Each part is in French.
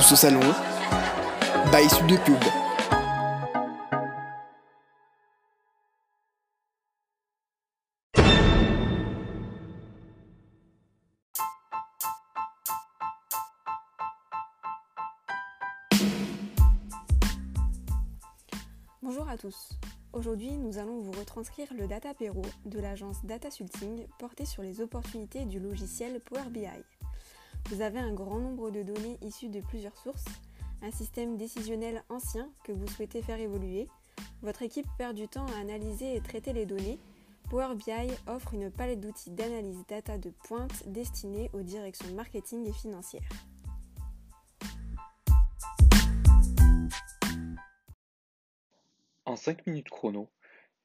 Salon. By Sud de. Bonjour à tous. Aujourd'hui, nous allons vous retranscrire le Data Pero de l'agence Data Sulting porté sur les opportunités du logiciel Power BI. Vous avez un grand nombre de données issues de plusieurs sources, un système décisionnel ancien que vous souhaitez faire évoluer, votre équipe perd du temps à analyser et traiter les données. Power BI offre une palette d'outils d'analyse data de pointe destinés aux directions marketing et financières. En 5 minutes chrono,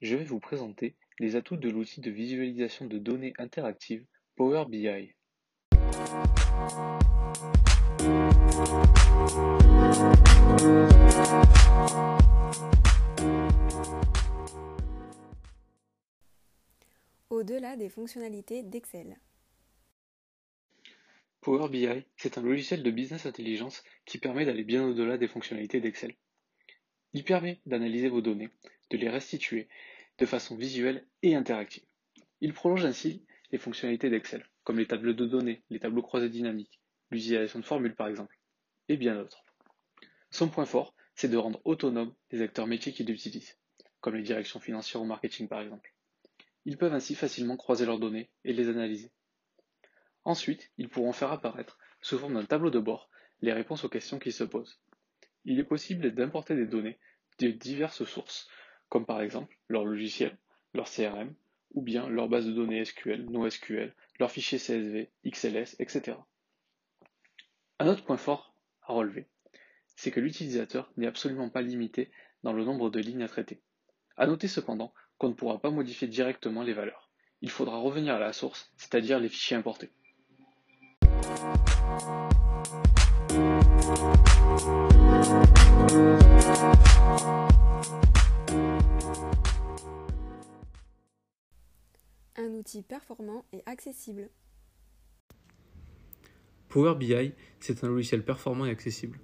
je vais vous présenter les atouts de l'outil de visualisation de données interactives Power BI. Au-delà des fonctionnalités d'Excel. Power BI, c'est un logiciel de business intelligence qui permet d'aller bien au-delà des fonctionnalités d'Excel. Il permet d'analyser vos données, de les restituer de façon visuelle et interactive. Il prolonge ainsi les fonctionnalités d'Excel, comme les tableaux de données, les tableaux croisés dynamiques, l'utilisation de formules par exemple, et bien d'autres. Son point fort, c'est de rendre autonomes les acteurs métiers qui l'utilisent, comme les directions financières ou marketing par exemple. Ils peuvent ainsi facilement croiser leurs données et les analyser. Ensuite, ils pourront faire apparaître, sous forme d'un tableau de bord, les réponses aux questions qui se posent. Il est possible d'importer des données de diverses sources, comme par exemple leur logiciel, leur CRM, ou bien leur base de données SQL, NoSQL, leurs fichiers CSV, XLS, etc. Un autre point fort à relever, c'est que l'utilisateur n'est absolument pas limité dans le nombre de lignes à traiter. À noter cependant qu'on ne pourra pas modifier directement les valeurs. Il faudra revenir à la source, c'est-à-dire les fichiers importés. Performant et accessible. Power BI, c'est un logiciel performant et accessible.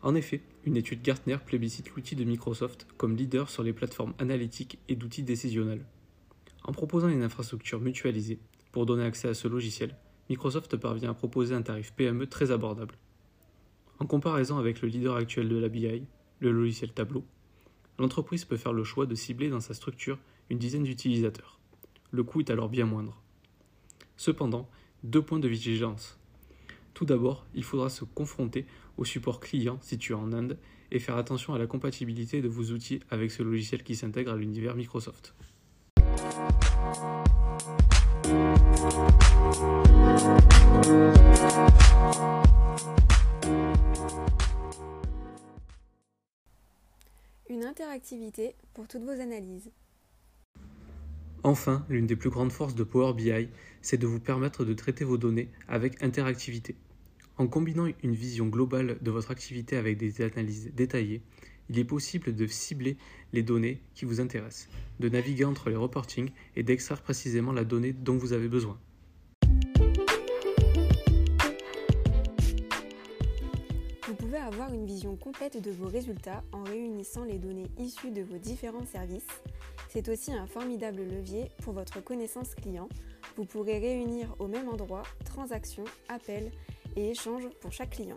En effet, une étude Gartner plébiscite l'outil de Microsoft comme leader sur les plateformes analytiques et d'outils décisionnels. En proposant une infrastructure mutualisée pour donner accès à ce logiciel, Microsoft parvient à proposer un tarif PME très abordable. En comparaison avec le leader actuel de la BI, le logiciel Tableau, l'entreprise peut faire le choix de cibler dans sa structure une dizaine d'utilisateurs. Le coût est alors bien moindre. Cependant, deux points de vigilance. Tout d'abord, il faudra se confronter au support client situé en Inde et faire attention à la compatibilité de vos outils avec ce logiciel qui s'intègre à l'univers Microsoft. Une interactivité pour toutes vos analyses. Enfin, l'une des plus grandes forces de Power BI, c'est de vous permettre de traiter vos données avec interactivité. En combinant une vision globale de votre activité avec des analyses détaillées, il est possible de cibler les données qui vous intéressent, de naviguer entre les reportings et d'extraire précisément la donnée dont vous avez besoin. avoir une vision complète de vos résultats en réunissant les données issues de vos différents services. C'est aussi un formidable levier pour votre connaissance client. Vous pourrez réunir au même endroit transactions, appels et échanges pour chaque client.